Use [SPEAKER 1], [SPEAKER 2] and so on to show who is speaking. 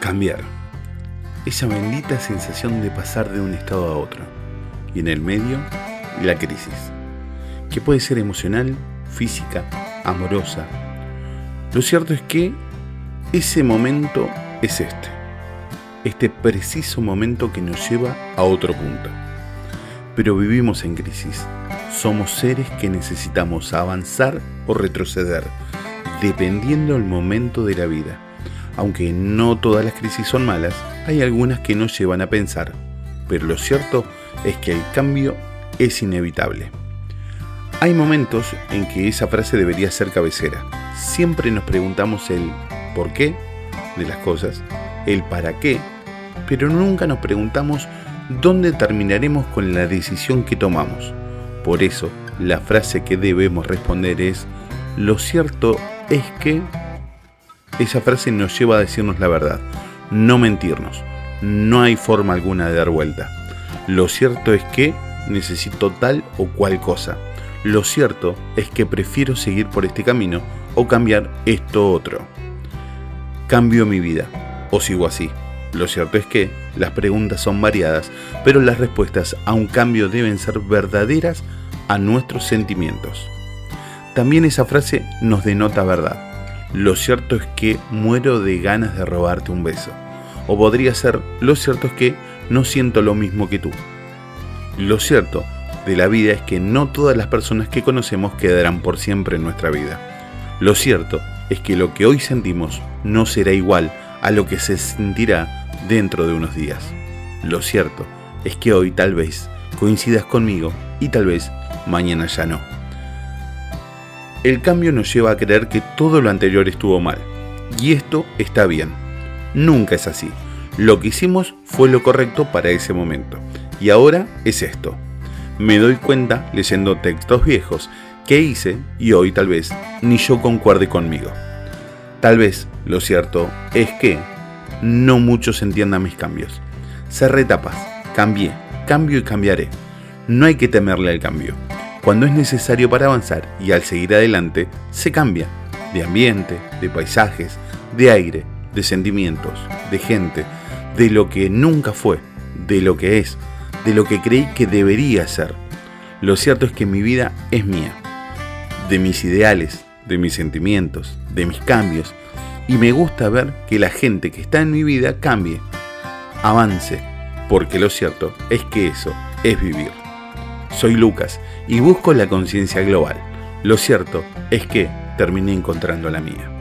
[SPEAKER 1] Cambiar. Esa bendita sensación de pasar de un estado a otro. Y en el medio, la crisis. Que puede ser emocional, física, amorosa. Lo cierto es que ese momento es este. Este preciso momento que nos lleva a otro punto. Pero vivimos en crisis. Somos seres que necesitamos avanzar o retroceder, dependiendo del momento de la vida aunque no todas las crisis son malas, hay algunas que nos llevan a pensar, pero lo cierto es que el cambio es inevitable. Hay momentos en que esa frase debería ser cabecera. Siempre nos preguntamos el por qué de las cosas, el para qué, pero nunca nos preguntamos dónde terminaremos con la decisión que tomamos. Por eso, la frase que debemos responder es, lo cierto es que esa frase nos lleva a decirnos la verdad, no mentirnos. No hay forma alguna de dar vuelta. Lo cierto es que necesito tal o cual cosa. Lo cierto es que prefiero seguir por este camino o cambiar esto otro. Cambio mi vida o sigo así. Lo cierto es que las preguntas son variadas, pero las respuestas a un cambio deben ser verdaderas a nuestros sentimientos. También esa frase nos denota verdad. Lo cierto es que muero de ganas de robarte un beso. O podría ser, lo cierto es que no siento lo mismo que tú. Lo cierto de la vida es que no todas las personas que conocemos quedarán por siempre en nuestra vida. Lo cierto es que lo que hoy sentimos no será igual a lo que se sentirá dentro de unos días. Lo cierto es que hoy tal vez coincidas conmigo y tal vez mañana ya no. El cambio nos lleva a creer que todo lo anterior estuvo mal. Y esto está bien. Nunca es así. Lo que hicimos fue lo correcto para ese momento. Y ahora es esto. Me doy cuenta leyendo textos viejos que hice y hoy tal vez ni yo concuerde conmigo. Tal vez lo cierto es que no muchos entiendan mis cambios. Cerré etapas, cambié, cambio y cambiaré. No hay que temerle al cambio. Cuando es necesario para avanzar y al seguir adelante, se cambia de ambiente, de paisajes, de aire, de sentimientos, de gente, de lo que nunca fue, de lo que es, de lo que creí que debería ser. Lo cierto es que mi vida es mía, de mis ideales, de mis sentimientos, de mis cambios, y me gusta ver que la gente que está en mi vida cambie, avance, porque lo cierto es que eso es vivir. Soy Lucas y busco la conciencia global. Lo cierto es que terminé encontrando la mía.